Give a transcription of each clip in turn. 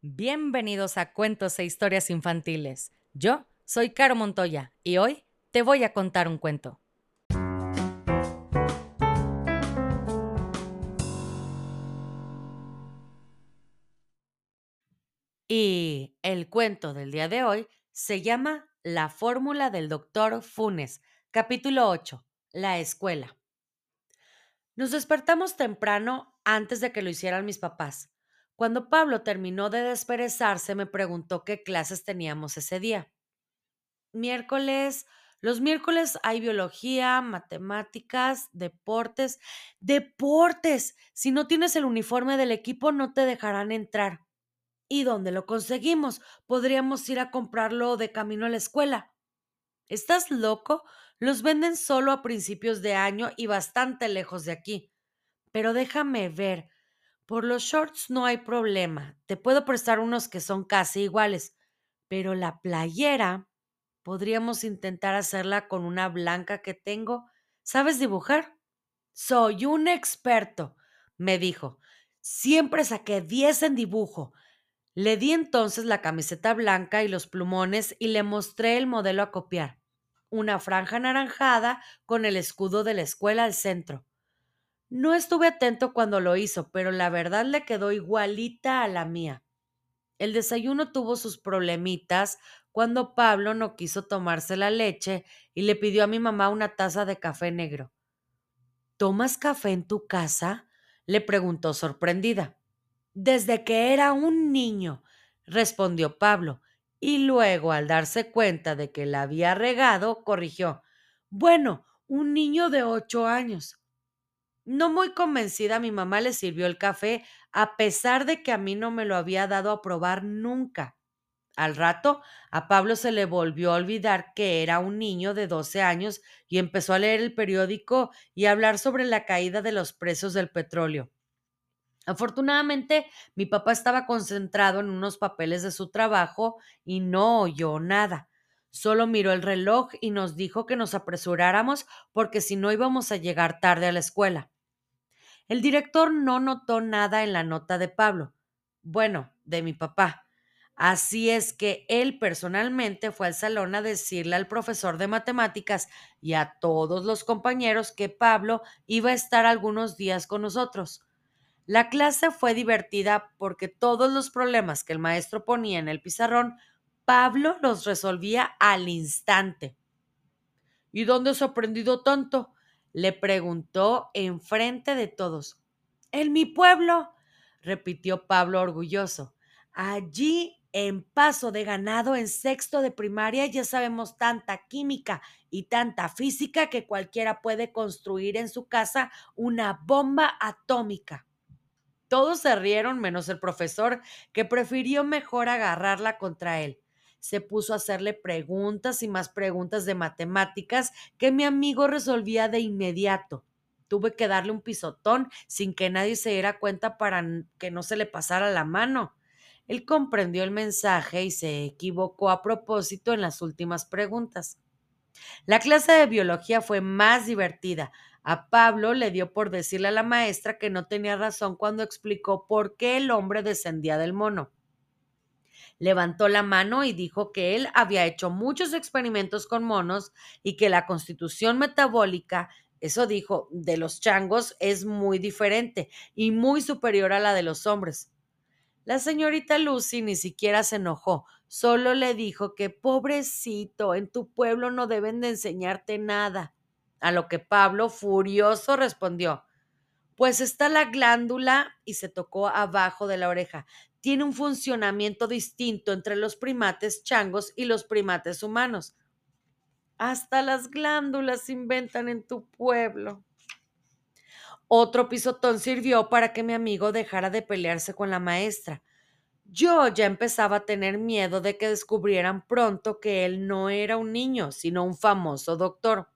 Bienvenidos a Cuentos e Historias Infantiles. Yo soy Caro Montoya y hoy te voy a contar un cuento. Y el cuento del día de hoy se llama La fórmula del doctor Funes, capítulo 8, La escuela. Nos despertamos temprano antes de que lo hicieran mis papás. Cuando Pablo terminó de desperezarse, me preguntó qué clases teníamos ese día. Miércoles, los miércoles hay biología, matemáticas, deportes. ¡Deportes! Si no tienes el uniforme del equipo, no te dejarán entrar. ¿Y dónde lo conseguimos? Podríamos ir a comprarlo de camino a la escuela. ¿Estás loco? Los venden solo a principios de año y bastante lejos de aquí. Pero déjame ver. Por los shorts no hay problema. Te puedo prestar unos que son casi iguales. Pero la playera, podríamos intentar hacerla con una blanca que tengo. ¿Sabes dibujar? Soy un experto, me dijo. Siempre saqué 10 en dibujo. Le di entonces la camiseta blanca y los plumones y le mostré el modelo a copiar. Una franja anaranjada con el escudo de la escuela al centro. No estuve atento cuando lo hizo, pero la verdad le quedó igualita a la mía. El desayuno tuvo sus problemitas cuando Pablo no quiso tomarse la leche y le pidió a mi mamá una taza de café negro. ¿Tomas café en tu casa? le preguntó sorprendida. Desde que era un niño, respondió Pablo, y luego, al darse cuenta de que la había regado, corrigió. Bueno, un niño de ocho años. No muy convencida, mi mamá le sirvió el café, a pesar de que a mí no me lo había dado a probar nunca. Al rato, a Pablo se le volvió a olvidar que era un niño de doce años y empezó a leer el periódico y a hablar sobre la caída de los precios del petróleo. Afortunadamente, mi papá estaba concentrado en unos papeles de su trabajo y no oyó nada. Solo miró el reloj y nos dijo que nos apresuráramos porque si no íbamos a llegar tarde a la escuela. El director no notó nada en la nota de Pablo. Bueno, de mi papá. Así es que él personalmente fue al salón a decirle al profesor de matemáticas y a todos los compañeros que Pablo iba a estar algunos días con nosotros. La clase fue divertida porque todos los problemas que el maestro ponía en el pizarrón, Pablo los resolvía al instante. ¿Y dónde has aprendido tanto? Le preguntó enfrente de todos. En mi pueblo, repitió Pablo orgulloso. Allí, en Paso de Ganado, en sexto de primaria, ya sabemos tanta química y tanta física que cualquiera puede construir en su casa una bomba atómica. Todos se rieron menos el profesor, que prefirió mejor agarrarla contra él se puso a hacerle preguntas y más preguntas de matemáticas que mi amigo resolvía de inmediato. Tuve que darle un pisotón sin que nadie se diera cuenta para que no se le pasara la mano. Él comprendió el mensaje y se equivocó a propósito en las últimas preguntas. La clase de biología fue más divertida. A Pablo le dio por decirle a la maestra que no tenía razón cuando explicó por qué el hombre descendía del mono levantó la mano y dijo que él había hecho muchos experimentos con monos y que la constitución metabólica, eso dijo, de los changos es muy diferente y muy superior a la de los hombres. La señorita Lucy ni siquiera se enojó, solo le dijo que pobrecito, en tu pueblo no deben de enseñarte nada. A lo que Pablo, furioso, respondió Pues está la glándula y se tocó abajo de la oreja tiene un funcionamiento distinto entre los primates changos y los primates humanos. Hasta las glándulas se inventan en tu pueblo. Otro pisotón sirvió para que mi amigo dejara de pelearse con la maestra. Yo ya empezaba a tener miedo de que descubrieran pronto que él no era un niño, sino un famoso doctor.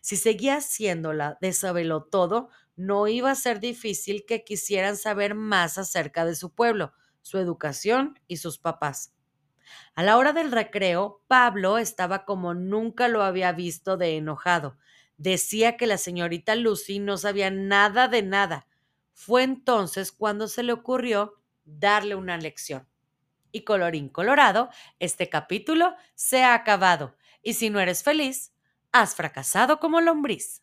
Si seguía haciéndola de todo, no iba a ser difícil que quisieran saber más acerca de su pueblo su educación y sus papás. A la hora del recreo, Pablo estaba como nunca lo había visto de enojado. Decía que la señorita Lucy no sabía nada de nada. Fue entonces cuando se le ocurrió darle una lección. Y colorín colorado, este capítulo se ha acabado. Y si no eres feliz, has fracasado como lombriz.